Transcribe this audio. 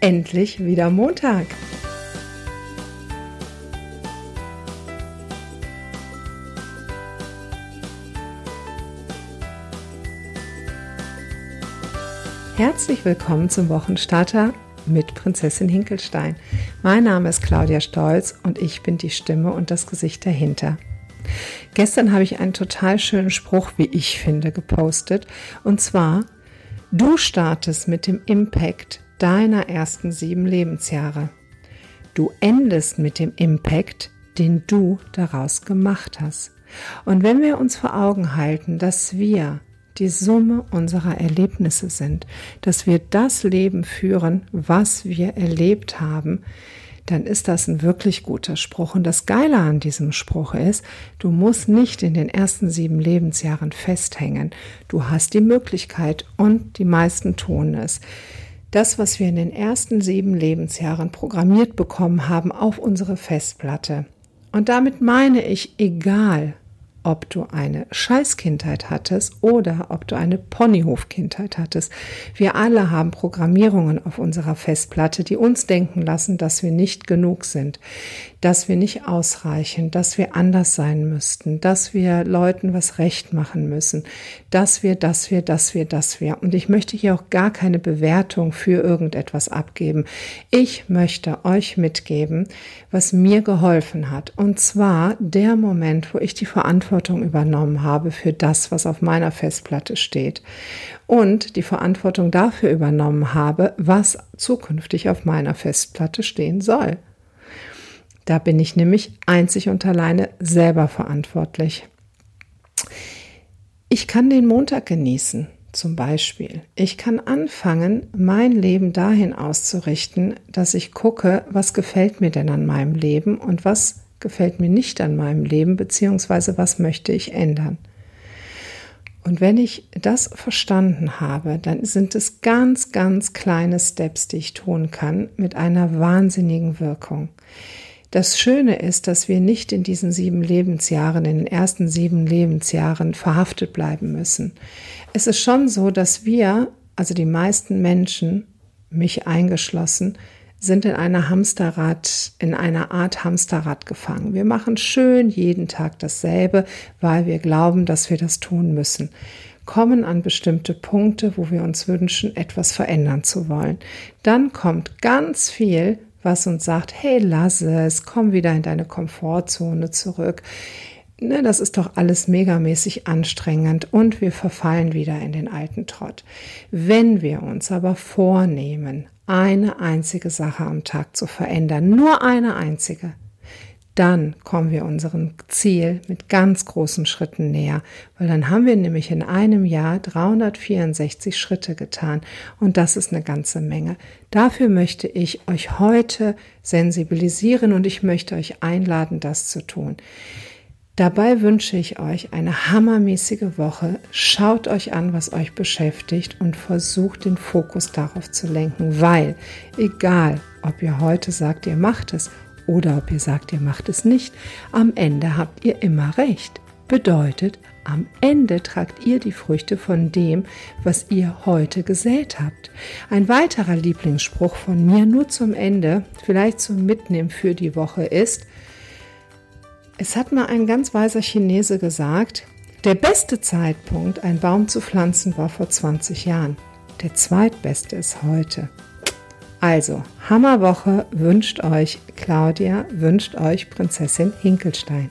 endlich wieder Montag. Herzlich willkommen zum Wochenstarter mit Prinzessin Hinkelstein. Mein Name ist Claudia Stolz und ich bin die Stimme und das Gesicht dahinter. Gestern habe ich einen total schönen Spruch, wie ich finde, gepostet. Und zwar, du startest mit dem Impact deiner ersten sieben Lebensjahre. Du endest mit dem Impact, den du daraus gemacht hast. Und wenn wir uns vor Augen halten, dass wir die Summe unserer Erlebnisse sind, dass wir das Leben führen, was wir erlebt haben, dann ist das ein wirklich guter Spruch. Und das Geile an diesem Spruch ist, du musst nicht in den ersten sieben Lebensjahren festhängen. Du hast die Möglichkeit und die meisten tun es. Das, was wir in den ersten sieben Lebensjahren programmiert bekommen haben, auf unsere Festplatte. Und damit meine ich, egal ob du eine Scheißkindheit hattest oder ob du eine Ponyhofkindheit hattest. Wir alle haben Programmierungen auf unserer Festplatte, die uns denken lassen, dass wir nicht genug sind, dass wir nicht ausreichen, dass wir anders sein müssten, dass wir Leuten was recht machen müssen, dass wir, dass wir, dass wir, dass wir. Und ich möchte hier auch gar keine Bewertung für irgendetwas abgeben. Ich möchte euch mitgeben, was mir geholfen hat. Und zwar der Moment, wo ich die Verantwortung Verantwortung übernommen habe für das, was auf meiner Festplatte steht und die Verantwortung dafür übernommen habe, was zukünftig auf meiner Festplatte stehen soll. Da bin ich nämlich einzig und alleine selber verantwortlich. Ich kann den Montag genießen, zum Beispiel. Ich kann anfangen, mein Leben dahin auszurichten, dass ich gucke, was gefällt mir denn an meinem Leben und was gefällt mir nicht an meinem Leben, beziehungsweise was möchte ich ändern. Und wenn ich das verstanden habe, dann sind es ganz, ganz kleine Steps, die ich tun kann, mit einer wahnsinnigen Wirkung. Das Schöne ist, dass wir nicht in diesen sieben Lebensjahren, in den ersten sieben Lebensjahren verhaftet bleiben müssen. Es ist schon so, dass wir, also die meisten Menschen, mich eingeschlossen, sind in einer Hamsterrad, in einer Art Hamsterrad gefangen. Wir machen schön jeden Tag dasselbe, weil wir glauben, dass wir das tun müssen. Kommen an bestimmte Punkte, wo wir uns wünschen, etwas verändern zu wollen. Dann kommt ganz viel, was uns sagt, hey, lass es, komm wieder in deine Komfortzone zurück. Ne, das ist doch alles megamäßig anstrengend und wir verfallen wieder in den alten Trott. Wenn wir uns aber vornehmen, eine einzige Sache am Tag zu verändern, nur eine einzige, dann kommen wir unserem Ziel mit ganz großen Schritten näher, weil dann haben wir nämlich in einem Jahr 364 Schritte getan und das ist eine ganze Menge. Dafür möchte ich euch heute sensibilisieren und ich möchte euch einladen, das zu tun. Dabei wünsche ich euch eine hammermäßige Woche. Schaut euch an, was euch beschäftigt und versucht den Fokus darauf zu lenken, weil egal, ob ihr heute sagt, ihr macht es oder ob ihr sagt, ihr macht es nicht, am Ende habt ihr immer recht. Bedeutet, am Ende tragt ihr die Früchte von dem, was ihr heute gesät habt. Ein weiterer Lieblingsspruch von mir nur zum Ende, vielleicht zum Mitnehmen für die Woche ist, es hat mal ein ganz weiser Chinese gesagt, der beste Zeitpunkt, einen Baum zu pflanzen, war vor 20 Jahren. Der zweitbeste ist heute. Also, Hammerwoche wünscht euch Claudia, wünscht euch Prinzessin Hinkelstein.